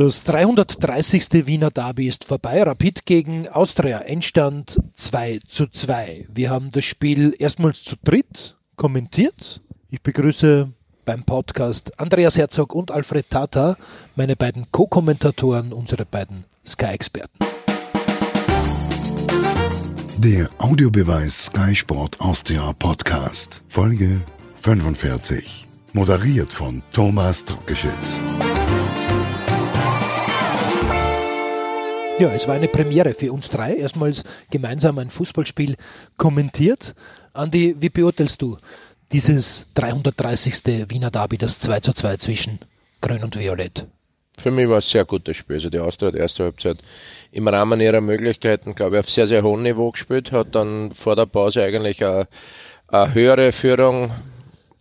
Das 330. Wiener Derby ist vorbei. Rapid gegen Austria. Endstand 2 zu 2. Wir haben das Spiel erstmals zu dritt kommentiert. Ich begrüße beim Podcast Andreas Herzog und Alfred Tata, meine beiden Co-Kommentatoren, unsere beiden Sky-Experten. Der Audiobeweis Sky Sport Austria Podcast, Folge 45. Moderiert von Thomas Druckeschitz. Ja, es war eine Premiere für uns drei. Erstmals gemeinsam ein Fußballspiel kommentiert. Andi, wie beurteilst du dieses 330. Wiener Derby, das 2 zu 2 zwischen Grün und Violett? Für mich war es ein sehr gutes Spiel. Also die Austria hat erste Halbzeit im Rahmen ihrer Möglichkeiten, glaube ich, auf sehr, sehr hohem Niveau gespielt, hat dann vor der Pause eigentlich eine, eine höhere Führung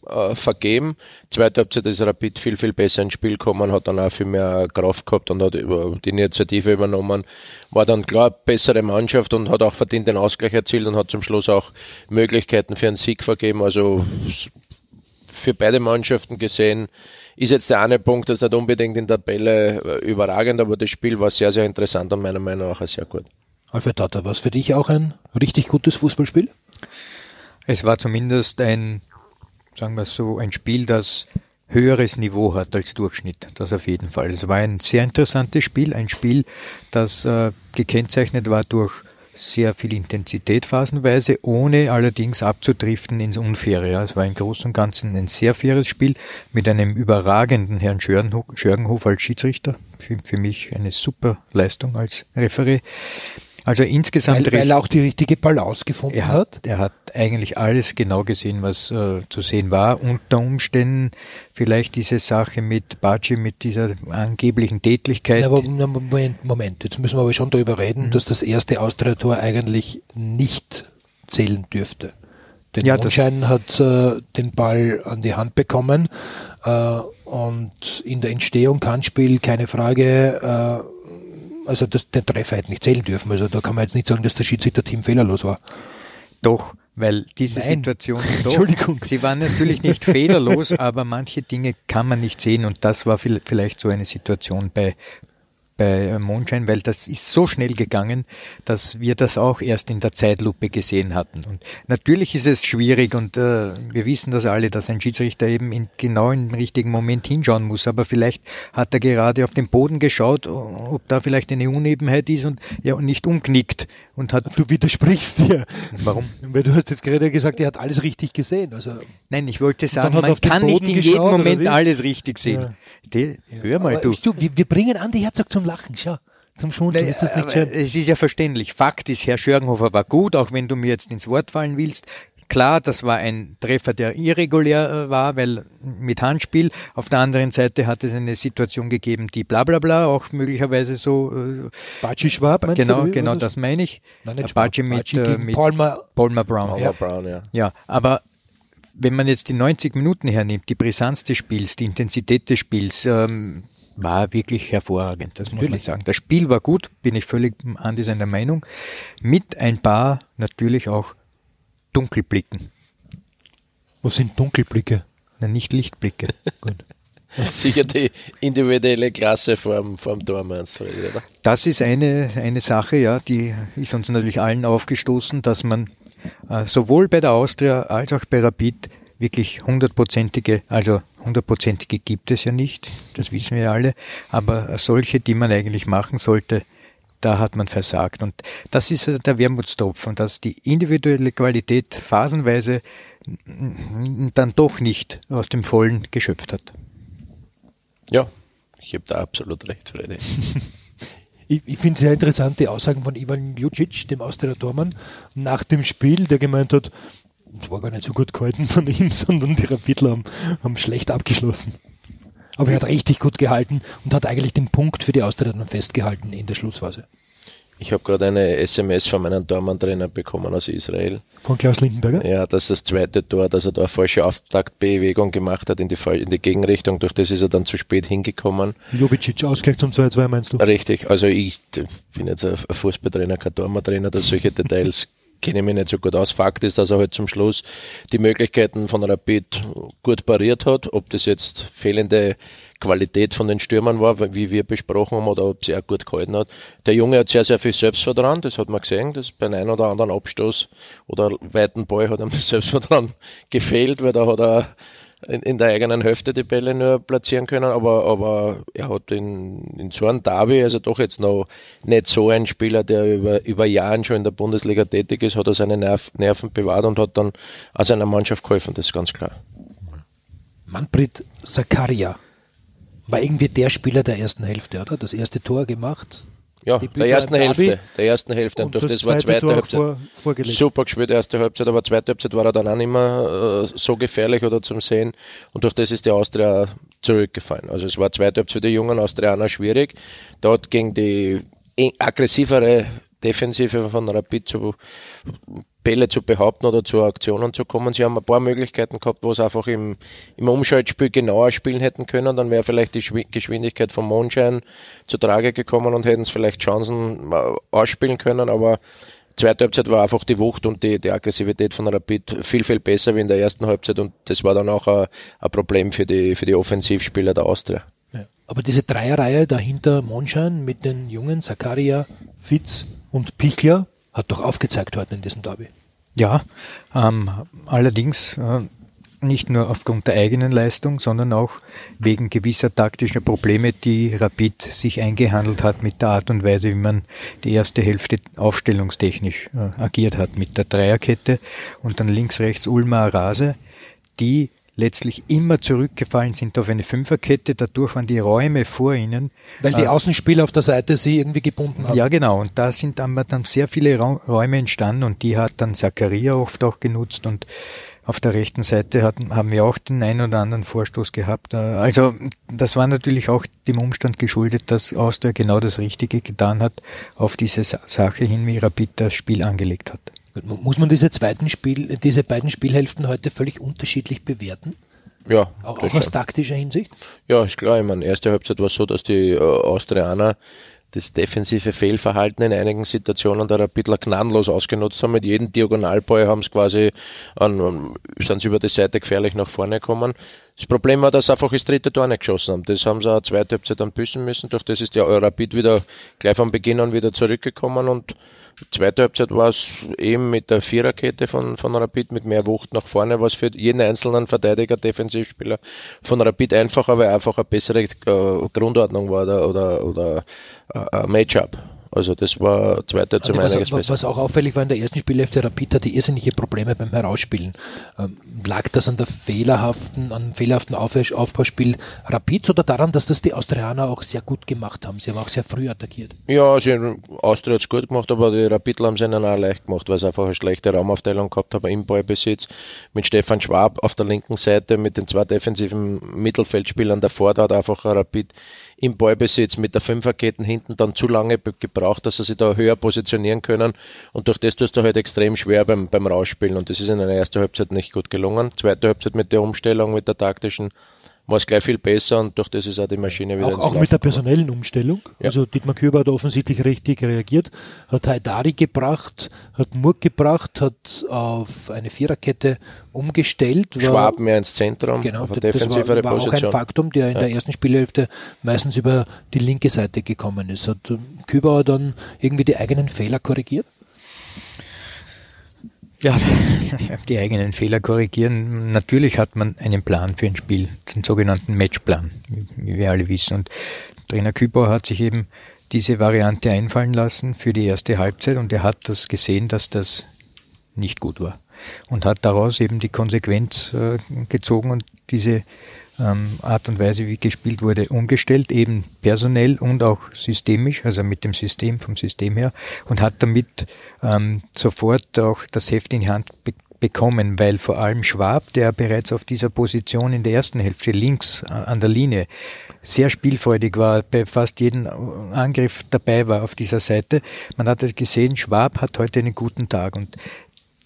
äh, vergeben. Zweite Halbzeit ist Rapid viel, viel besser ins Spiel gekommen, hat dann auch viel mehr Kraft gehabt und hat die Initiative übernommen. War dann klar bessere Mannschaft und hat auch verdient den Ausgleich erzielt und hat zum Schluss auch Möglichkeiten für einen Sieg vergeben. Also für beide Mannschaften gesehen ist jetzt der eine Punkt, das nicht unbedingt in der Tabelle äh, überragend, aber das Spiel war sehr, sehr interessant und meiner Meinung nach auch sehr gut. Alfred Tata, war es für dich auch ein richtig gutes Fußballspiel? Es war zumindest ein sagen wir so, ein Spiel, das höheres Niveau hat als Durchschnitt. Das auf jeden Fall. Es war ein sehr interessantes Spiel, ein Spiel, das äh, gekennzeichnet war durch sehr viel Intensität phasenweise, ohne allerdings abzudriften ins Unfaire. Ja, es war im Großen und Ganzen ein sehr faires Spiel mit einem überragenden Herrn Schörgenhof als Schiedsrichter. Für, für mich eine super Leistung als Referee. Also insgesamt. Weil, weil er auch die richtige Balance gefunden er hat, hat. Er hat eigentlich alles genau gesehen, was äh, zu sehen war. Unter Umständen vielleicht diese Sache mit Baci, mit dieser angeblichen Tätlichkeit. aber, Moment, Moment, jetzt müssen wir aber schon darüber reden, mhm. dass das erste Austria-Tor eigentlich nicht zählen dürfte. Den ja, Mondschein hat äh, den Ball an die Hand bekommen äh, und in der Entstehung Handspiel, keine Frage, äh, also das, den Treffer hätte nicht zählen dürfen. Also da kann man jetzt nicht sagen, dass der Schiedsrichter-Team fehlerlos war. Doch, weil diese Nein. Situation, doch, Entschuldigung. sie waren natürlich nicht fehlerlos, aber manche Dinge kann man nicht sehen und das war vielleicht so eine Situation bei bei Mondschein, weil das ist so schnell gegangen, dass wir das auch erst in der Zeitlupe gesehen hatten. Und natürlich ist es schwierig und äh, wir wissen das alle, dass ein Schiedsrichter eben in genau im richtigen Moment hinschauen muss. Aber vielleicht hat er gerade auf den Boden geschaut, ob da vielleicht eine Unebenheit ist und ja und nicht umknickt und hat. Du widersprichst dir. Warum? Weil du hast jetzt gerade gesagt, er hat alles richtig gesehen. Also Nein, ich wollte sagen, man kann nicht in jedem Moment alles richtig sehen. Ja. Die, hör mal, du. du wir, wir bringen Andi Herzog zum Lachen, schau. Zum Schmunzeln ist das nicht schön. Es ist ja verständlich. Fakt ist, Herr Schörgenhofer war gut, auch wenn du mir jetzt ins Wort fallen willst. Klar, das war ein Treffer, der irregulär äh, war, weil mit Handspiel. Auf der anderen Seite hat es eine Situation gegeben, die bla bla bla, auch möglicherweise so. Äh, Baci Schwab, meinst Genau, du, genau das meine ich. Nein, nicht Baci mit, äh, mit Palmer, Palmer Brown. Palmer ja. Brown, ja. Ja, aber wenn man jetzt die 90 Minuten hernimmt, die Brisanz des Spiels, die Intensität des Spiels, ähm, war wirklich hervorragend, das muss man sagen. Das Spiel war gut, bin ich völlig an dieser Meinung, mit ein paar natürlich auch Dunkelblicken. Was sind Dunkelblicke? Na, nicht Lichtblicke. gut. Sicher die individuelle Klasse vorm, vorm Tor, meinst du, oder? Das ist eine, eine Sache, ja, die ist uns natürlich allen aufgestoßen, dass man äh, sowohl bei der Austria als auch bei Rapid wirklich hundertprozentige, also hundertprozentige gibt es ja nicht, das wissen wir ja alle, aber solche, die man eigentlich machen sollte, da hat man versagt. Und das ist der Wermutstropfen, dass die individuelle Qualität phasenweise dann doch nicht aus dem Vollen geschöpft hat. Ja, ich habe da absolut recht, Freddy. ich, ich finde sehr interessant die Aussagen von Ivan Ljucic, dem Austria Tormann, nach dem Spiel, der gemeint hat, war gar nicht so gut gehalten von ihm, sondern die Rapidler haben, haben schlecht abgeschlossen. Aber er hat richtig gut gehalten und hat eigentlich den Punkt für die Austria dann festgehalten in der Schlussphase. Ich habe gerade eine SMS von meinem Tormann-Trainer bekommen aus Israel. Von Klaus Lindenberger? Ja, dass das zweite Tor, dass er da eine falsche Auftaktbewegung gemacht hat in die, in die Gegenrichtung. Durch das ist er dann zu spät hingekommen. Jubicic, Ausgleich zum 2-2 meinst du? Richtig. Also ich bin jetzt ein Fußballtrainer, kein Tormann-Trainer, dass solche Details kenne mich nicht so gut aus. Fakt ist, dass er halt zum Schluss die Möglichkeiten von Rapid gut pariert hat. Ob das jetzt fehlende Qualität von den Stürmern war, wie wir besprochen haben, oder ob sie auch gut gehalten hat. Der Junge hat sehr, sehr viel Selbstvertrauen, das hat man gesehen, das bei einem oder anderen Abstoß oder weiten Ball hat ihm das Selbstvertrauen gefehlt, weil da hat er in, in, der eigenen Hälfte die Bälle nur platzieren können, aber, aber er hat in, in so einem Derby, also doch jetzt noch nicht so ein Spieler, der über, über Jahren schon in der Bundesliga tätig ist, hat er seine Nerv, Nerven bewahrt und hat dann auch seiner Mannschaft geholfen, das ist ganz klar. Manfred Zakaria war irgendwie der Spieler der ersten Hälfte, oder? Das erste Tor gemacht, ja, der ersten Hälfte. Der ersten Hälfte. Und, und durch das, das war zweite Halbzeit. Vor, Super gespielt, erste Halbzeit, aber zweite Halbzeit war er dann auch nicht mehr äh, so gefährlich oder zum Sehen. Und durch das ist die Austria zurückgefallen. Also es war zweite Halbzeit für die jungen Austrianer schwierig. Dort gegen die aggressivere Defensive von Rapid zu Bälle zu behaupten oder zu Aktionen zu kommen. Sie haben ein paar Möglichkeiten gehabt, wo sie einfach im, im Umschaltspiel genauer spielen hätten können. Dann wäre vielleicht die Geschwindigkeit vom Mondschein zu Trage gekommen und hätten es vielleicht Chancen äh, ausspielen können. Aber zweite Halbzeit war einfach die Wucht und die, die Aggressivität von Rapid viel, viel besser wie in der ersten Halbzeit. Und das war dann auch ein, ein Problem für die, für die Offensivspieler der Austria. Ja. Aber diese Dreierreihe dahinter Mondschein mit den Jungen Zakaria, Fitz und Pichler hat doch aufgezeigt worden in diesem Derby. Ja, ähm, allerdings äh, nicht nur aufgrund der eigenen Leistung, sondern auch wegen gewisser taktischer Probleme, die Rapid sich eingehandelt hat mit der Art und Weise, wie man die erste Hälfte aufstellungstechnisch äh, agiert hat mit der Dreierkette und dann links, rechts Ulma Rase, die letztlich immer zurückgefallen sind auf eine Fünferkette. Dadurch waren die Räume vor ihnen. Weil die äh, Außenspieler auf der Seite sie irgendwie gebunden haben. Ja, genau. Und da sind dann, dann sehr viele Räume entstanden und die hat dann Zakaria oft auch genutzt und auf der rechten Seite hatten, haben wir auch den einen oder anderen Vorstoß gehabt. Äh, also das war natürlich auch dem Umstand geschuldet, dass Austria genau das Richtige getan hat, auf diese Sache hin, wie Rapid das Spiel angelegt hat. Muss man diese, zweiten Spiel, diese beiden Spielhälften heute völlig unterschiedlich bewerten? Ja. Auch, auch aus taktischer Hinsicht? Ja, ist klar. Ich meine, erste Halbzeit war so, dass die äh, Austrianer das defensive Fehlverhalten in einigen Situationen da ein bisschen gnadenlos ausgenutzt haben. Mit jedem Diagonalball haben sie quasi an, sind sie über die Seite gefährlich nach vorne gekommen. Das Problem war, dass sie einfach das dritte Tor nicht geschossen haben. Das haben sie auch zweite Halbzeit dann büßen müssen. Durch das ist der Rapid wieder gleich von Beginn an wieder zurückgekommen und Zweite Halbzeit war es eben mit der Viererkette von, von Rapid mit mehr Wucht nach vorne, was für jeden einzelnen Verteidiger, Defensivspieler von Rapid einfacher, weil einfach eine bessere äh, Grundordnung war oder, oder, äh, Matchup. Also das war zweite zum was, einiges besser. Was auch auffällig war in der ersten Spielhälfte, Rapid hatte irrsinnige Probleme beim Herausspielen. Ähm, lag das an der fehlerhaften, an fehlerhaften Aufbauspiel Rapids oder daran, dass das die Austrianer auch sehr gut gemacht haben? Sie haben auch sehr früh attackiert. Ja, sie, Austria hat es gut gemacht, aber die Rapidler haben es ihnen auch leicht gemacht, weil sie einfach eine schlechte Raumaufteilung gehabt haben im Ballbesitz. Mit Stefan Schwab auf der linken Seite, mit den zwei defensiven Mittelfeldspielern davor, da hat einfach Rapid im Ballbesitz mit der Fünferketten hinten dann zu lange gebraucht, dass sie sich da höher positionieren können. Und durch das tust du halt extrem schwer beim, beim Rausspielen. Und das ist in der ersten Halbzeit nicht gut gelungen. Zweite Halbzeit mit der Umstellung, mit der taktischen, war es gleich viel besser und durch das ist auch die Maschine wieder Auch, auch mit der personellen Umstellung. Ja. Also Dietmar Küber hat offensichtlich richtig reagiert, hat Haidari gebracht, hat Murk gebracht, hat auf eine Viererkette umgestellt. War, Schwab mehr ins Zentrum, genau, auf eine das war, war auch ein Faktum, der in ja. der ersten Spielhälfte meistens über die linke Seite gekommen ist. Hat Küber dann irgendwie die eigenen Fehler korrigiert? Ja, die eigenen Fehler korrigieren. Natürlich hat man einen Plan für ein Spiel, den sogenannten Matchplan, wie wir alle wissen. Und Trainer Kübauer hat sich eben diese Variante einfallen lassen für die erste Halbzeit und er hat das gesehen, dass das nicht gut war. Und hat daraus eben die Konsequenz äh, gezogen und diese ähm, Art und Weise, wie gespielt wurde, umgestellt, eben personell und auch systemisch, also mit dem System, vom System her, und hat damit ähm, sofort auch das Heft in die Hand be bekommen, weil vor allem Schwab, der bereits auf dieser Position in der ersten Hälfte links äh, an der Linie sehr spielfreudig war, bei fast jedem Angriff dabei war auf dieser Seite. Man hat gesehen, Schwab hat heute einen guten Tag und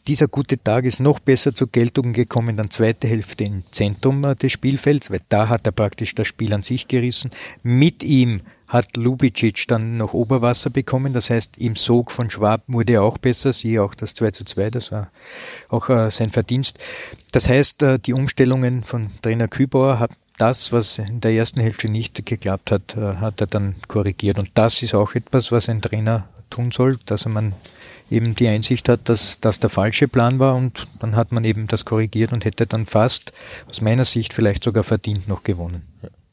dieser gute Tag ist noch besser zur Geltung gekommen, dann zweite Hälfte im Zentrum äh, des Spielfelds, weil da hat er praktisch das Spiel an sich gerissen. Mit ihm hat Lubicic dann noch Oberwasser bekommen. Das heißt, im Sog von Schwab wurde er auch besser. Siehe auch das 2 zu 2, das war auch äh, sein Verdienst. Das heißt, äh, die Umstellungen von Trainer Kübauer hat das, was in der ersten Hälfte nicht geklappt hat, äh, hat er dann korrigiert. Und das ist auch etwas, was ein Trainer tun soll, dass man eben die Einsicht hat, dass das der falsche Plan war und dann hat man eben das korrigiert und hätte dann fast aus meiner Sicht vielleicht sogar verdient noch gewonnen.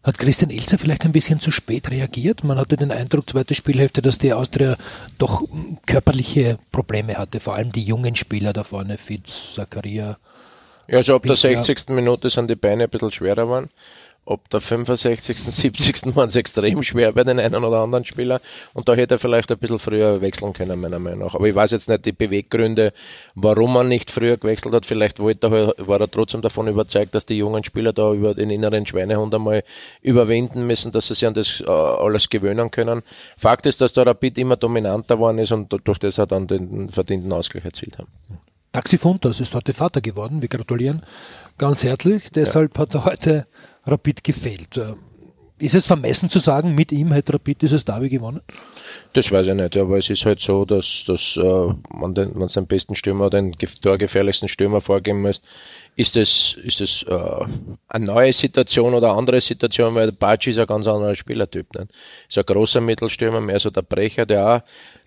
Hat Christian Ilzer vielleicht ein bisschen zu spät reagiert? Man hatte den Eindruck, zweite Spielhälfte, dass die Austria doch körperliche Probleme hatte, vor allem die jungen Spieler da vorne, Fitz, Zakaria. Ja, also ab der 60. Minute sind die Beine ein bisschen schwerer geworden ab der 65., 70. waren es extrem schwer bei den einen oder anderen Spieler und da hätte er vielleicht ein bisschen früher wechseln können, meiner Meinung nach. Aber ich weiß jetzt nicht die Beweggründe, warum man nicht früher gewechselt hat. Vielleicht wollte er, war er trotzdem davon überzeugt, dass die jungen Spieler da über den inneren Schweinehund einmal überwinden müssen, dass sie sich an das äh, alles gewöhnen können. Fakt ist, dass der Rapid immer dominanter geworden ist und durch das er dann den verdienten Ausgleich erzielt haben. Taxi Funtas ist heute Vater geworden. Wir gratulieren ganz herzlich. Deshalb ja. hat er heute Rapid gefällt. Ist es vermessen zu sagen, mit ihm hätte Rapid dieses Derby gewonnen? Das weiß ich nicht, aber es ist halt so, dass, dass äh, man, den, man seinen besten Stürmer, den torgefährlichsten Stürmer vorgeben muss. Ist es, ist äh, eine neue Situation oder eine andere Situation, weil Baci ist ein ganz anderer Spielertyp. Nicht? Ist ein großer Mittelstürmer, mehr so der Brecher, der auch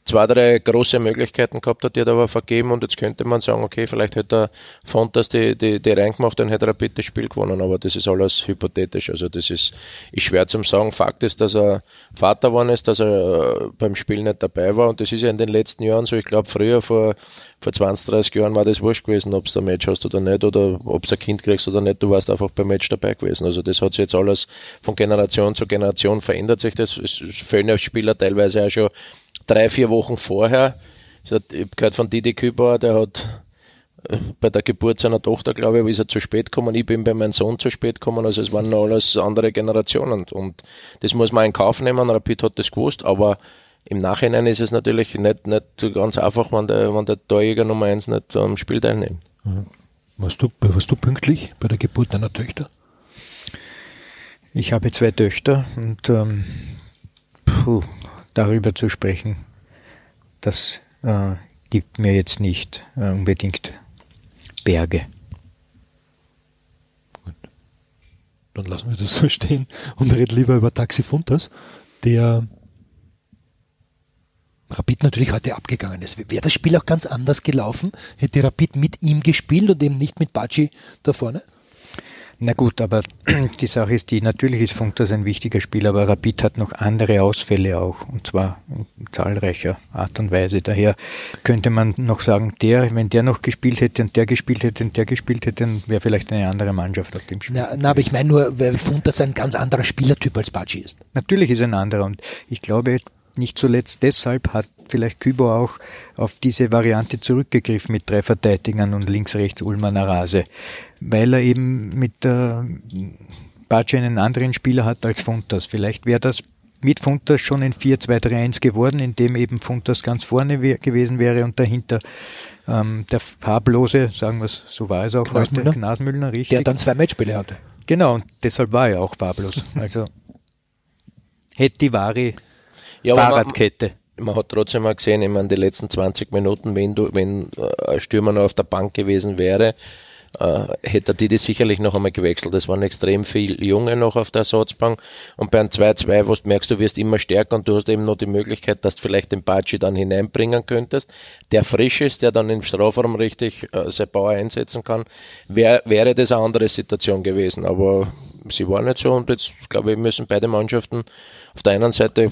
zwei, drei große Möglichkeiten gehabt hat, die hat aber vergeben und jetzt könnte man sagen, okay, vielleicht hätte er Fontas die, die, die reingemacht und hätte er bitte das Spiel gewonnen, aber das ist alles hypothetisch, also das ist, ist schwer zum sagen. Fakt ist, dass er Vater geworden ist, dass er äh, beim Spiel nicht dabei war und das ist ja in den letzten Jahren so, ich glaube früher vor, vor 20, 30 Jahren war das wurscht gewesen, ob du ein Match hast oder nicht oder ob du ein Kind kriegst oder nicht, du warst einfach beim Match dabei gewesen. Also das hat sich jetzt alles von Generation zu Generation verändert sich das. Es fehlen Spieler teilweise auch schon drei, vier Wochen vorher. Ich habe gehört von Didi Kübauer, der hat äh, bei der Geburt seiner Tochter, glaube ich, ist er zu spät gekommen. Ich bin bei meinem Sohn zu spät gekommen. Also es waren noch alles andere Generationen. Und das muss man in Kauf nehmen. Rapid hat das gewusst, aber im Nachhinein ist es natürlich nicht, nicht ganz einfach, wenn der, wenn der Torjäger Nummer 1 nicht am Spiel teilnimmt. Mhm. Warst du, warst du pünktlich bei der Geburt deiner Töchter? Ich habe zwei Töchter und ähm, puh, darüber zu sprechen, das äh, gibt mir jetzt nicht äh, unbedingt Berge. Gut. Dann lassen wir das so stehen und reden lieber über Taxi Funtas, der Rapid natürlich heute abgegangen ist. Wäre das Spiel auch ganz anders gelaufen, hätte Rapid mit ihm gespielt und eben nicht mit Baci da vorne? Na gut, aber die Sache ist die, natürlich ist Funktas ein wichtiger Spieler, aber Rapid hat noch andere Ausfälle auch, und zwar in zahlreicher Art und Weise. Daher könnte man noch sagen, der, wenn der noch gespielt hätte und der gespielt hätte und der gespielt hätte, dann wäre vielleicht eine andere Mannschaft auf dem Spiel. Na, na aber ich meine nur, weil Funktas ein ganz anderer Spielertyp als Baci ist. Natürlich ist ein anderer und ich glaube, nicht zuletzt deshalb hat vielleicht Kübo auch auf diese Variante zurückgegriffen mit drei Verteidigern und links, rechts Ulmer Rase, weil er eben mit äh, Baci einen anderen Spieler hat als Funtas. Vielleicht wäre das mit Funtas schon ein 4-2-3-1 geworden, in dem eben Funtas ganz vorne wär, gewesen wäre und dahinter ähm, der farblose, sagen wir es, so war es auch Knasmüller. heute, Knasmüllner, richtig. Der dann zwei Matchspiele hatte. Genau, und deshalb war er auch farblos. Also hätte die Vari ja, Fahrradkette. Man, man, hat trotzdem mal gesehen, ich meine, die letzten 20 Minuten, wenn du, wenn äh, ein Stürmer noch auf der Bank gewesen wäre, äh, hätte er die sicherlich noch einmal gewechselt. Es waren extrem viele Junge noch auf der Ersatzbank und beim 2-2, wo du merkst, du wirst immer stärker und du hast eben noch die Möglichkeit, dass du vielleicht den Baci dann hineinbringen könntest, der frisch ist, der dann im Strafraum richtig äh, sein Bauer einsetzen kann, wär, wäre das eine andere Situation gewesen. Aber sie war nicht so und jetzt, glaube ich, müssen beide Mannschaften auf der einen Seite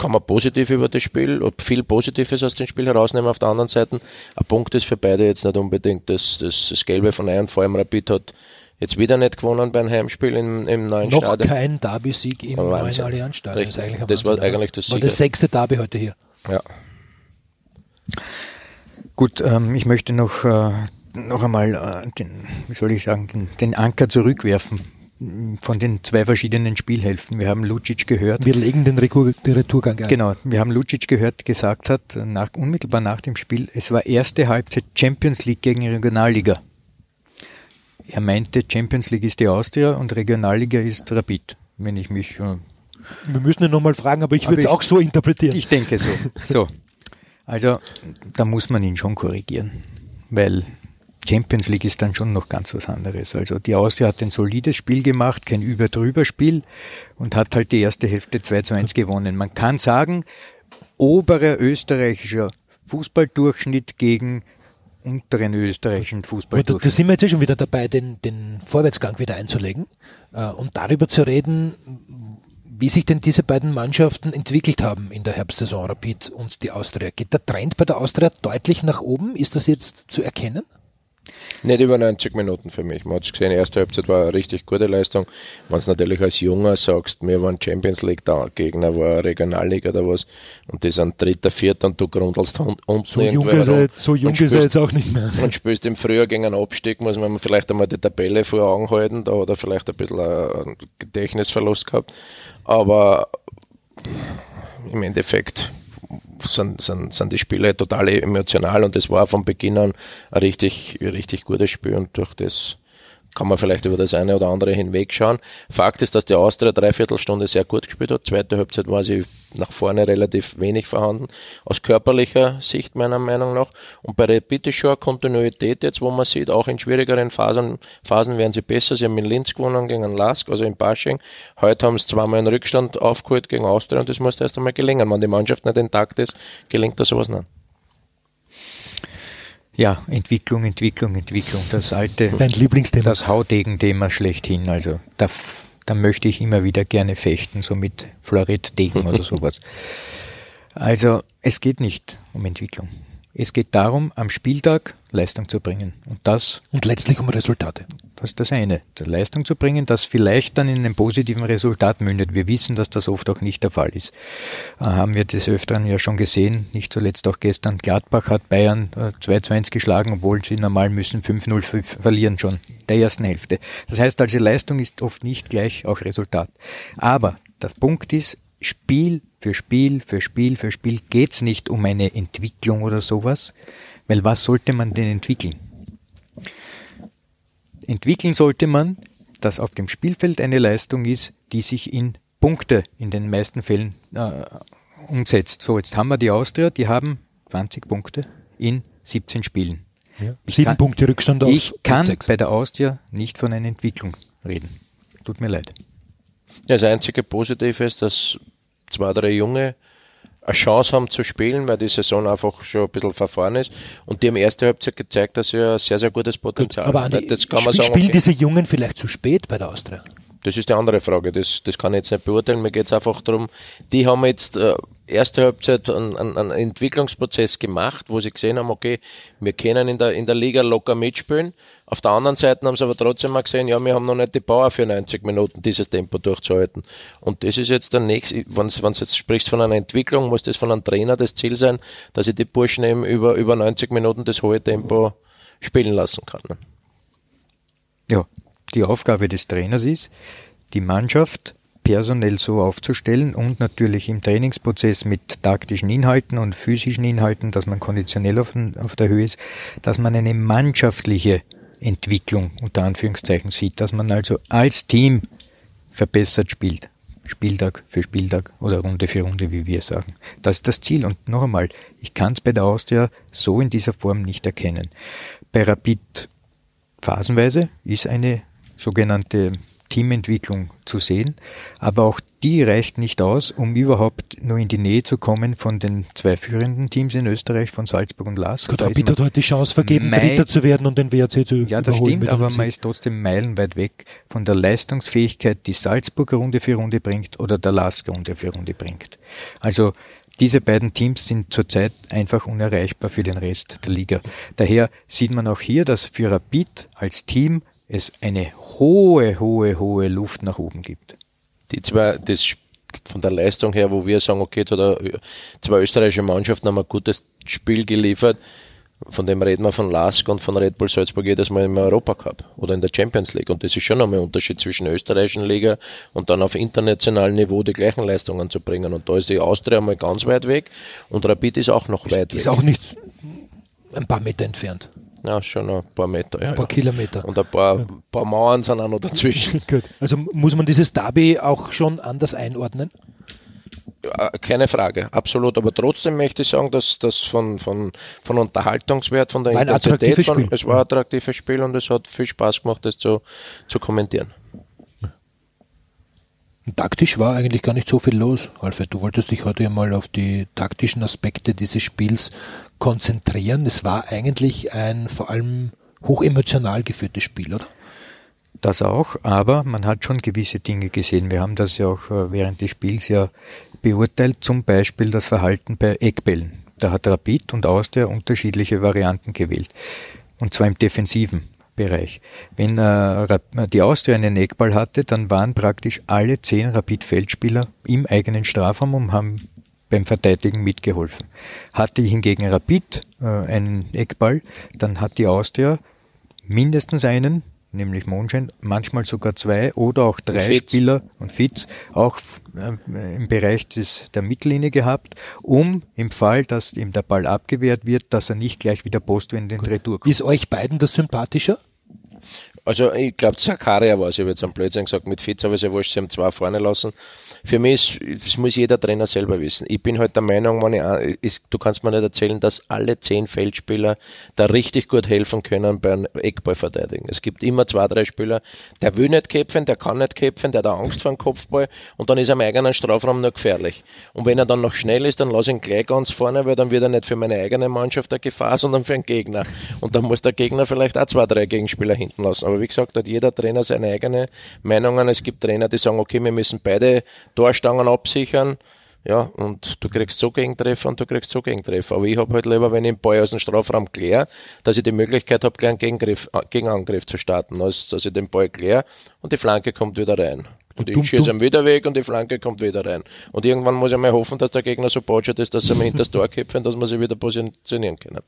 kann man positiv über das Spiel, viel Positives aus dem Spiel herausnehmen. Auf der anderen Seite, ein Punkt ist für beide jetzt nicht unbedingt das, das, das Gelbe von Eiern. Vor allem Rapid hat jetzt wieder nicht gewonnen beim Heimspiel im, im neuen Noch Stadion. Noch kein Derby-Sieg im neuen Allianzstadion. Das, eigentlich das war eigentlich das War das sechste Derby heute hier. Ja. Gut, ähm, ich möchte noch, äh, noch einmal äh, den, wie soll ich sagen, den, den Anker zurückwerfen von den zwei verschiedenen Spielhälften. Wir haben Lucic gehört. Wir legen den Rekur den Retourgang ein. Genau, wir haben Lucic gehört, gesagt hat, nach, unmittelbar nach dem Spiel, es war erste Halbzeit Champions League gegen Regionalliga. Er meinte, Champions League ist die Austria und Regionalliga ist Rapid, wenn ich mich. Äh, wir müssen ihn nochmal fragen, aber ich würde es auch so interpretieren. Ich denke so. so. Also, da muss man ihn schon korrigieren, weil Champions League ist dann schon noch ganz was anderes. Also die Austria hat ein solides Spiel gemacht, kein Über-Drüber-Spiel und hat halt die erste Hälfte 2 zu 1 gewonnen. Man kann sagen, oberer österreichischer Fußballdurchschnitt gegen unteren österreichischen Fußballdurchschnitt. Da sind wir jetzt eh schon wieder dabei, den, den Vorwärtsgang wieder einzulegen äh, und darüber zu reden, wie sich denn diese beiden Mannschaften entwickelt haben in der Herbstsaison, Rapid und die Austria. Geht der Trend bei der Austria deutlich nach oben? Ist das jetzt zu erkennen? Nicht über 90 Minuten für mich. Man hat es gesehen, erste Halbzeit war eine richtig gute Leistung. Wenn du natürlich als Junger sagst, wir waren Champions League da, Gegner war Regionalliga oder was, und die sind dritter, vierter und du grundelst unten so jung ist er, So jung ist er jetzt auch nicht mehr. Und spielst im Frühjahr gegen einen Abstieg, muss man vielleicht einmal die Tabelle vor Augen halten, da hat er vielleicht ein bisschen einen Gedächtnisverlust gehabt. Aber im Endeffekt sind, sind, sind die Spiele total emotional und das war von Beginn an ein richtig, richtig gutes Spiel und durch das kann man vielleicht über das eine oder andere hinwegschauen. Fakt ist, dass die Austria Dreiviertelstunde sehr gut gespielt hat. Zweite Halbzeit war sie nach vorne relativ wenig vorhanden, aus körperlicher Sicht meiner Meinung nach. Und bei ist schon Kontinuität jetzt, wo man sieht, auch in schwierigeren Phasen, Phasen werden sie besser. Sie haben in Linz gewonnen gegen Lask, also in Basching. Heute haben sie zweimal einen Rückstand aufgeholt gegen Austria und das muss erst einmal gelingen. Wenn die Mannschaft nicht intakt ist, gelingt da sowas nicht. Ja, Entwicklung, Entwicklung, Entwicklung. Das alte, Dein Lieblingsthema. Das Haudegen-Thema schlechthin. Also da, da möchte ich immer wieder gerne fechten, so mit Florettdegen oder sowas. Also es geht nicht um Entwicklung. Es geht darum, am Spieltag Leistung zu bringen. Und das. Und letztlich um Resultate. Das ist das eine. Die Leistung zu bringen, das vielleicht dann in einem positiven Resultat mündet. Wir wissen, dass das oft auch nicht der Fall ist. Äh, haben wir des Öfteren ja schon gesehen. Nicht zuletzt auch gestern. Gladbach hat Bayern äh, 2 zu 1 geschlagen, obwohl sie normal müssen 5-0 verlieren schon. Der ersten Hälfte. Das heißt also, Leistung ist oft nicht gleich auch Resultat. Aber der Punkt ist, Spiel für Spiel für Spiel für Spiel geht's nicht um eine Entwicklung oder sowas, weil was sollte man denn entwickeln? Entwickeln sollte man, dass auf dem Spielfeld eine Leistung ist, die sich in Punkte in den meisten Fällen äh, umsetzt. So, jetzt haben wir die Austria, die haben 20 Punkte in 17 Spielen. Ja, sieben kann, Punkte Rückstand auf Ich kann bei der Austria nicht von einer Entwicklung reden. Tut mir leid. Das einzige Positive ist, dass zwei, drei Junge eine Chance haben zu spielen, weil die Saison einfach schon ein bisschen verfahren ist. Und die haben erste Halbzeit gezeigt, dass sie ein sehr, sehr gutes Potenzial Gut, aber haben. Kann man sagen, spielen okay. diese Jungen vielleicht zu spät bei der Austria? Das ist die andere Frage. Das, das kann ich jetzt nicht beurteilen. Mir geht es einfach darum, die haben jetzt äh, erste Halbzeit einen, einen Entwicklungsprozess gemacht, wo sie gesehen haben, okay, wir können in der, in der Liga locker mitspielen. Auf der anderen Seite haben sie aber trotzdem mal gesehen, ja, wir haben noch nicht die Power für 90 Minuten dieses Tempo durchzuhalten. Und das ist jetzt der nächste, wenn du jetzt sprichst von einer Entwicklung, muss das von einem Trainer das Ziel sein, dass ich die Burschen eben über, über 90 Minuten das hohe Tempo spielen lassen kann. Ja, die Aufgabe des Trainers ist, die Mannschaft personell so aufzustellen und natürlich im Trainingsprozess mit taktischen Inhalten und physischen Inhalten, dass man konditionell auf, auf der Höhe ist, dass man eine mannschaftliche Entwicklung unter Anführungszeichen sieht, dass man also als Team verbessert spielt. Spieltag für Spieltag oder Runde für Runde, wie wir sagen. Das ist das Ziel. Und noch einmal, ich kann es bei der Austria so in dieser Form nicht erkennen. Bei Rapid phasenweise ist eine sogenannte Teamentwicklung zu sehen. Aber auch die reicht nicht aus, um überhaupt nur in die Nähe zu kommen von den zwei führenden Teams in Österreich, von Salzburg und Lask. Gut, Rapid hat heute die Chance vergeben, Dritter zu werden und den WRC zu Ja, das stimmt, aber man ist trotzdem meilenweit weg von der Leistungsfähigkeit, die Salzburg Runde für Runde bringt oder der Lask Runde für Runde bringt. Also diese beiden Teams sind zurzeit einfach unerreichbar für den Rest der Liga. Daher sieht man auch hier, dass für Rapid als Team es eine hohe, hohe, hohe Luft nach oben gibt. Die zwei, das von der Leistung her, wo wir sagen, okay, da zwei österreichische Mannschaften haben ein gutes Spiel geliefert, Von dem reden wir von Lask und von Red Bull Salzburg jedes Mal im Europacup oder in der Champions League. Und das ist schon nochmal ein Unterschied zwischen der österreichischen Liga und dann auf internationalem Niveau die gleichen Leistungen zu bringen. Und da ist die Austria mal ganz weit weg und Rapid ist auch noch ist, weit ist weg. Ist auch nicht ein paar Meter entfernt. Ja, schon ein paar Meter. Ja, ein paar ja. Kilometer. Und ein paar, ja. paar Mauern sind auch noch dazwischen. Gut. Also muss man dieses Derby auch schon anders einordnen? Keine Frage, absolut. Aber trotzdem möchte ich sagen, dass das von, von, von Unterhaltungswert, von der war Intensität, von, es war ein attraktives Spiel und es hat viel Spaß gemacht, das zu, zu kommentieren. Taktisch war eigentlich gar nicht so viel los, Alfred. Du wolltest dich heute mal auf die taktischen Aspekte dieses Spiels konzentrieren. Es war eigentlich ein vor allem hochemotional geführtes Spiel, oder? Das auch, aber man hat schon gewisse Dinge gesehen. Wir haben das ja auch äh, während des Spiels ja beurteilt, zum Beispiel das Verhalten bei Eckbällen. Da hat Rapid und Austria unterschiedliche Varianten gewählt. Und zwar im defensiven Bereich. Wenn äh, die Austria einen Eckball hatte, dann waren praktisch alle zehn Rapid-Feldspieler im eigenen Strafraum und haben beim Verteidigen mitgeholfen. Hatte hingegen Rapid äh, einen Eckball, dann hat die Austria mindestens einen, nämlich Monschein, manchmal sogar zwei oder auch drei und Spieler und Fitz auch äh, im Bereich des, der Mittellinie gehabt, um im Fall, dass ihm der Ball abgewehrt wird, dass er nicht gleich wieder postwendend retour kommt. Ist euch beiden das sympathischer? Also ich glaube, Zakaria war es, ich habe jetzt am Blödsinn gesagt, mit Fitz, aber sie wurscht, sie haben zwei vorne lassen für mich ist, das muss jeder Trainer selber wissen. Ich bin halt der Meinung, ich, ist, du kannst mir nicht erzählen, dass alle zehn Feldspieler da richtig gut helfen können beim Eckball verteidigen. Es gibt immer zwei, drei Spieler, der will nicht kämpfen, der kann nicht kämpfen, der hat Angst vor dem Kopfball und dann ist er im eigenen Strafraum nur gefährlich. Und wenn er dann noch schnell ist, dann lasse ich ihn gleich ganz vorne, weil dann wird er nicht für meine eigene Mannschaft eine Gefahr, sondern für den Gegner. Und dann muss der Gegner vielleicht auch zwei, drei Gegenspieler hinten lassen. Aber wie gesagt, hat jeder Trainer seine eigene Meinungen. Es gibt Trainer, die sagen, okay, wir müssen beide Torstangen absichern. Ja, und du kriegst so Gegentreffer und du kriegst so Gegentreffer. Aber ich habe halt lieber, wenn ich den Ball aus dem Strafraum kläre, dass ich die Möglichkeit habe, gleich einen Gegengriff, äh, Gegenangriff zu starten, als dass ich den Ball kläre und die Flanke kommt wieder rein. Und ich schieße ihn wieder weg und die Flanke kommt wieder rein. Und irgendwann muss ich mal hoffen, dass der Gegner so botschert ist, dass er mir hinter das Tor kämpfen, dass wir sie wieder positionieren können.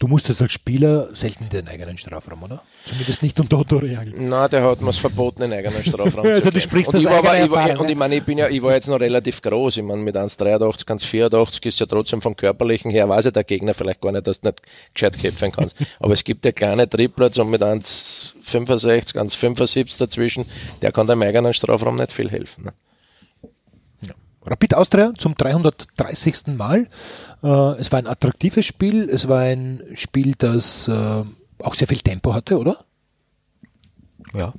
Du musstest als Spieler selten in den eigenen Strafraum, oder? Zumindest nicht unter Otto Reagel. Nein, der hat mir es verboten, in den eigenen Strafraum Also du sprichst das eigene war, ich war, Und ich meine, ich bin ja, ich war jetzt noch relativ groß. Ich meine, mit 1,83, 1,84 ist ja trotzdem vom Körperlichen her, weiß ja der Gegner vielleicht gar nicht, dass du nicht gescheit kämpfen kannst. Aber es gibt ja kleine Triplets und mit 1,65, 1,75 dazwischen, der kann dem eigenen Strafraum nicht viel helfen. Ne? Rapid Austria zum 330. Mal. Äh, es war ein attraktives Spiel. Es war ein Spiel, das äh, auch sehr viel Tempo hatte, oder? Ja,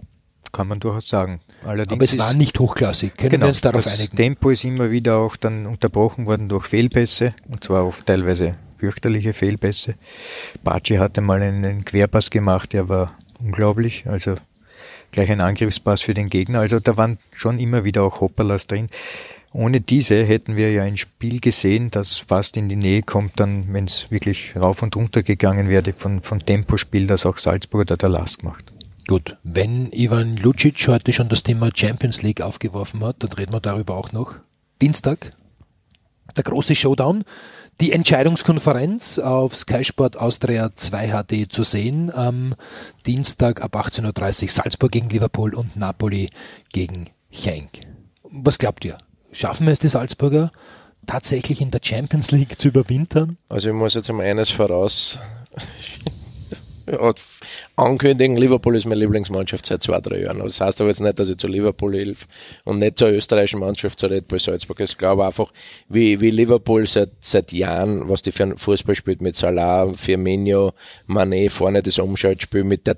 kann man durchaus sagen. Allerdings Aber es war nicht hochklassig. Können genau, wir uns darauf das einigen? Tempo ist immer wieder auch dann unterbrochen worden durch Fehlpässe und zwar oft teilweise fürchterliche Fehlpässe. Baci hatte mal einen Querpass gemacht, der war unglaublich. Also gleich ein Angriffspass für den Gegner. Also da waren schon immer wieder auch Hopperlas drin. Ohne diese hätten wir ja ein Spiel gesehen, das fast in die Nähe kommt, dann, wenn es wirklich rauf und runter gegangen wäre, von, von Tempospiel, das auch Salzburg oder der Last macht. Gut, wenn Ivan Lucic heute schon das Thema Champions League aufgeworfen hat, dann reden wir darüber auch noch. Dienstag, der große Showdown, die Entscheidungskonferenz auf Sky Sport Austria 2 HD zu sehen. Am Dienstag ab 18.30 Uhr Salzburg gegen Liverpool und Napoli gegen Genk. Was glaubt ihr? Schaffen wir es, die Salzburger tatsächlich in der Champions League zu überwintern? Also ich muss jetzt einmal eines voraus ankündigen, Liverpool ist meine Lieblingsmannschaft seit zwei, drei Jahren. Das heißt aber jetzt nicht, dass ich zu Liverpool hilf und nicht zur österreichischen Mannschaft, zur Red Bull Salzburg. Ich glaube einfach, wie, wie Liverpool seit, seit Jahren, was die für einen Fußball spielt, mit Salah, Firmino, Mané, vorne das Umschaltspiel, mit der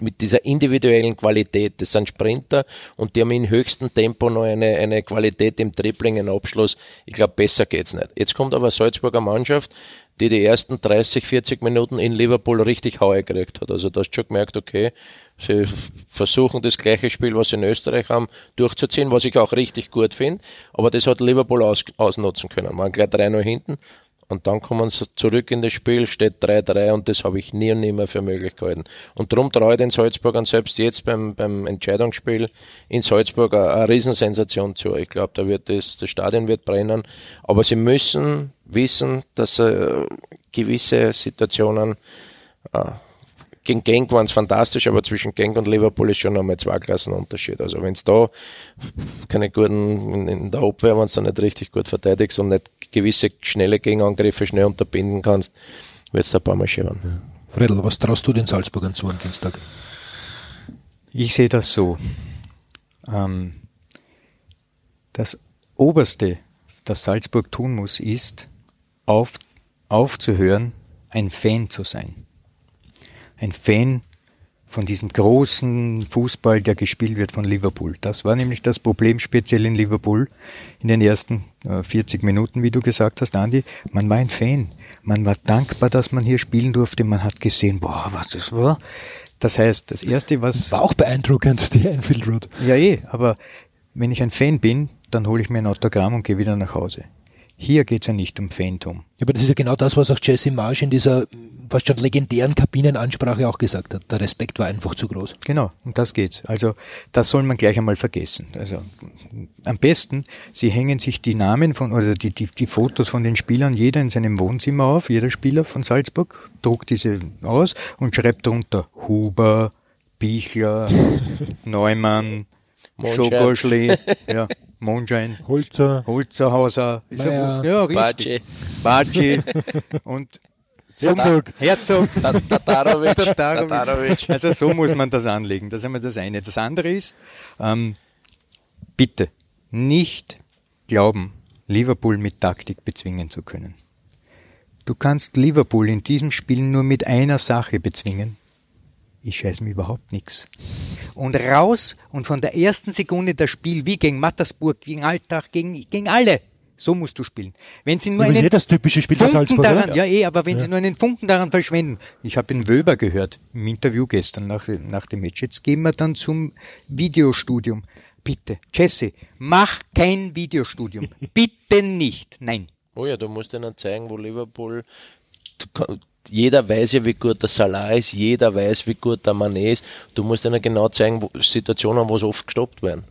mit dieser individuellen Qualität. Das sind Sprinter und die haben in höchstem Tempo noch eine, eine Qualität im Tripling, im Abschluss. Ich glaube, besser geht's nicht. Jetzt kommt aber Salzburger Mannschaft, die die ersten 30, 40 Minuten in Liverpool richtig Haue gekriegt hat. Also da hast du schon gemerkt, okay, sie versuchen das gleiche Spiel, was sie in Österreich haben, durchzuziehen, was ich auch richtig gut finde. Aber das hat Liverpool aus, ausnutzen können. Man gleich 3-0 hinten Und dann kommen sie zurück in das Spiel, steht 3-3 und das habe ich nie und nie mehr für möglich gehalten. Und darum traue ich den Salzburgern selbst jetzt beim, beim Entscheidungsspiel in Salzburg eine, eine Riesensensation zu. Ich glaube, da wird das, das Stadion wird brennen. Aber sie müssen wissen, dass äh, gewisse Situationen äh, gegen Genk waren es fantastisch, aber zwischen Genk und Liverpool ist schon einmal zwei Klassen Unterschied. Also wenn es da keine guten, in, in der Abwehr, wenn du nicht richtig gut verteidigst und nicht gewisse schnelle Gegenangriffe schnell unterbinden kannst, wird es da ein paar Mal scheren. Ja. Fredel, was traust du den Salzburgern zu am Dienstag? Ich sehe das so. Ähm, das Oberste, das Salzburg tun muss, ist, auf, aufzuhören, ein Fan zu sein ein Fan von diesem großen Fußball, der gespielt wird von Liverpool. Das war nämlich das Problem speziell in Liverpool in den ersten 40 äh, Minuten, wie du gesagt hast, Andy. Man war ein Fan. Man war dankbar, dass man hier spielen durfte. Man hat gesehen, boah, was das war. Das heißt, das erste, was. War auch beeindruckend, die Enfield Road. Ja, eh, aber wenn ich ein Fan bin, dann hole ich mir ein Autogramm und gehe wieder nach Hause. Hier geht es ja nicht um Phantom. Ja, aber das ist ja genau das, was auch Jesse Marsh in dieser fast schon legendären Kabinenansprache auch gesagt hat. Der Respekt war einfach zu groß. Genau, um das geht's. Also das soll man gleich einmal vergessen. Also am besten, Sie hängen sich die Namen von oder die, die, die Fotos von den Spielern jeder in seinem Wohnzimmer auf, jeder Spieler von Salzburg, druckt diese aus und schreibt drunter Huber, Bichler, Neumann, Schogoschli, ja. Mondschein, Holzer, Holzerhauser, ist ja, ja richtig. Baci. und Herzog. Herzog. Tatarovic. Tatarovic. Also so muss man das anlegen. Das ist einmal das eine. Das andere ist, ähm, bitte nicht glauben, Liverpool mit Taktik bezwingen zu können. Du kannst Liverpool in diesem Spiel nur mit einer Sache bezwingen, ich scheiß mir überhaupt nichts. Und raus und von der ersten Sekunde das Spiel wie gegen Mattersburg, gegen Alltag, gegen, gegen alle. So musst du spielen. Wenn sie nur ja, einen eh das typische Spiel Funken Salzburg, daran, ja. ja eh, aber wenn ja. sie nur einen Funken daran verschwenden. Ich habe den Wöber gehört im Interview gestern nach, nach dem Match. Jetzt gehen wir dann zum Videostudium. Bitte, Jesse, mach kein Videostudium. Bitte nicht. Nein. Oh ja, du musst ihnen zeigen, wo Liverpool jeder weiß ja, wie gut der Salah ist, jeder weiß, wie gut der Mané ist. Du musst ihnen genau zeigen, wo, Situationen, wo es oft gestoppt werden.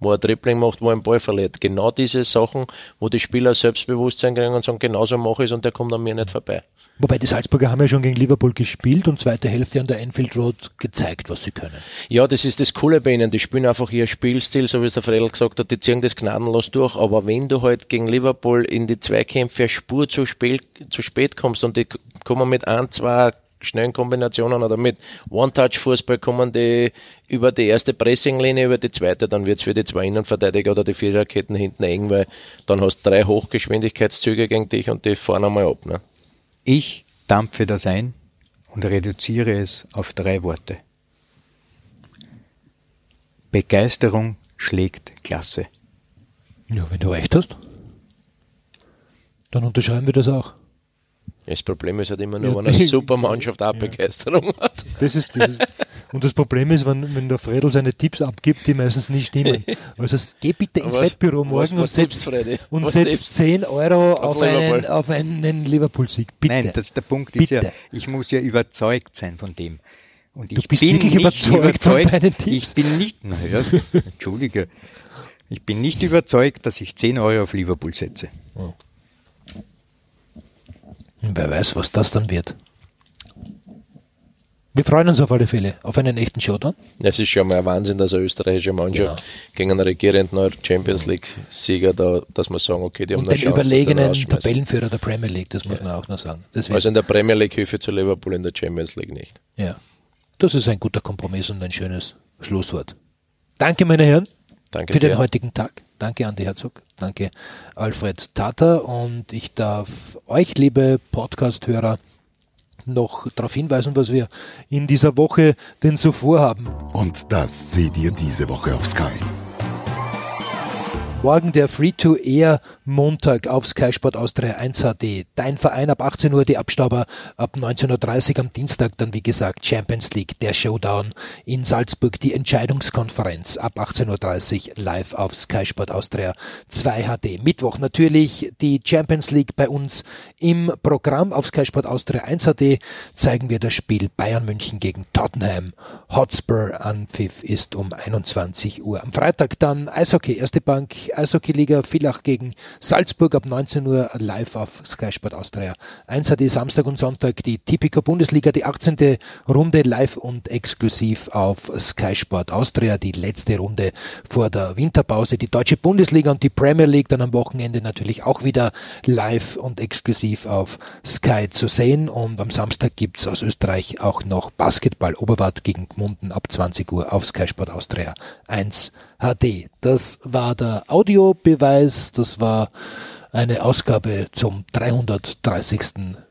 Wo er Dribbling macht, wo er den Ball verliert. Genau diese Sachen, wo die Spieler Selbstbewusstsein kriegen und sagen, genauso mache ich es und der kommt an mir nicht vorbei. Wobei die Salzburger haben ja schon gegen Liverpool gespielt und zweite Hälfte an der Enfield Road gezeigt, was sie können. Ja, das ist das Coole bei ihnen. Die spielen einfach ihr Spielstil, so wie es der Fredel gesagt hat, die ziehen das gnadenlos durch. Aber wenn du halt gegen Liverpool in die Zweikämpfe Spur zu spät, zu spät kommst und die kommen mit ein, zwei schnellen Kombinationen oder mit One-Touch-Fußball kommen die über die erste Pressinglinie, über die zweite, dann wird es für die zwei Innenverteidiger oder die vier Raketen hinten eng, weil dann hast du drei Hochgeschwindigkeitszüge gegen dich und die fahren einmal ab. Ne? Ich dampfe das ein und reduziere es auf drei Worte. Begeisterung schlägt Klasse. Ja, wenn du recht hast, dann unterschreiben wir das auch. Das Problem ist halt immer nur, ja, wenn eine super Mannschaft auch ja. Begeisterung hat. Das ist, das ist, und das Problem ist, wenn, wenn der Fredel seine Tipps abgibt, die meistens nicht stimmen. Also geh bitte ins was, Wettbüro morgen was, was und setz, und setz 10 Euro auf, auf einen, auf einen Liverpool-Sieg. Bitte. Nein, das, der Punkt bitte. ist ja, ich muss ja überzeugt sein von dem. Und du bist wirklich überzeugt, überzeugt von deinen Tipps? Ich bin nicht, naja, entschuldige, ich bin nicht überzeugt, dass ich 10 Euro auf Liverpool setze. Oh. Wer weiß, was das dann wird. Wir freuen uns auf alle Fälle auf einen echten Showdown. Es ist schon mal ein Wahnsinn, dass eine österreichische Mannschaft genau. gegen einen regierenden Champions League-Sieger da, dass man sagen, okay, die haben Und den Chance, überlegenen Tabellenführer der Premier League, das muss ja. man auch noch sagen. also in der Premier League Hilfe zu Liverpool, in der Champions League nicht. Ja, das ist ein guter Kompromiss und ein schönes Schlusswort. Danke, meine Herren, Danke für dir. den heutigen Tag. Danke, Andi Herzog. Danke, Alfred Tata. Und ich darf euch, liebe Podcast-Hörer, noch darauf hinweisen, was wir in dieser Woche denn so vorhaben. Und das seht ihr diese Woche auf Sky. Morgen der Free-to-Air Montag auf Sky Sport Austria 1 HD. Dein Verein ab 18 Uhr, die Abstauber ab 19.30 Uhr am Dienstag dann wie gesagt Champions League, der Showdown in Salzburg, die Entscheidungskonferenz ab 18.30 Uhr live auf Sky Sport Austria 2 HD. Mittwoch natürlich die Champions League bei uns im Programm auf Sky Sport Austria 1 HD zeigen wir das Spiel Bayern München gegen Tottenham. Hotspur Anpfiff ist um 21 Uhr. Am Freitag dann Eishockey, erste Bank Eishockey-Liga Villach gegen Salzburg ab 19 Uhr live auf Sky Sport Austria. 1 hat die Samstag und Sonntag die Tipico Bundesliga, die 18. Runde live und exklusiv auf Sky Sport Austria, die letzte Runde vor der Winterpause. Die deutsche Bundesliga und die Premier League dann am Wochenende natürlich auch wieder live und exklusiv auf Sky zu sehen. Und am Samstag gibt's aus Österreich auch noch Basketball Oberwart gegen Gmunden ab 20 Uhr auf Sky Sport Austria 1 HD. Das war der Audiobeweis, das war eine Ausgabe zum 330.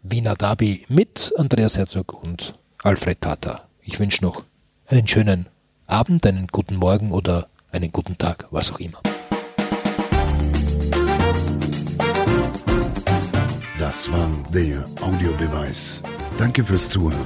Wiener Derby mit Andreas Herzog und Alfred Tata. Ich wünsche noch einen schönen Abend, einen guten Morgen oder einen guten Tag, was auch immer. Das war der Audiobeweis. Danke fürs Zuhören.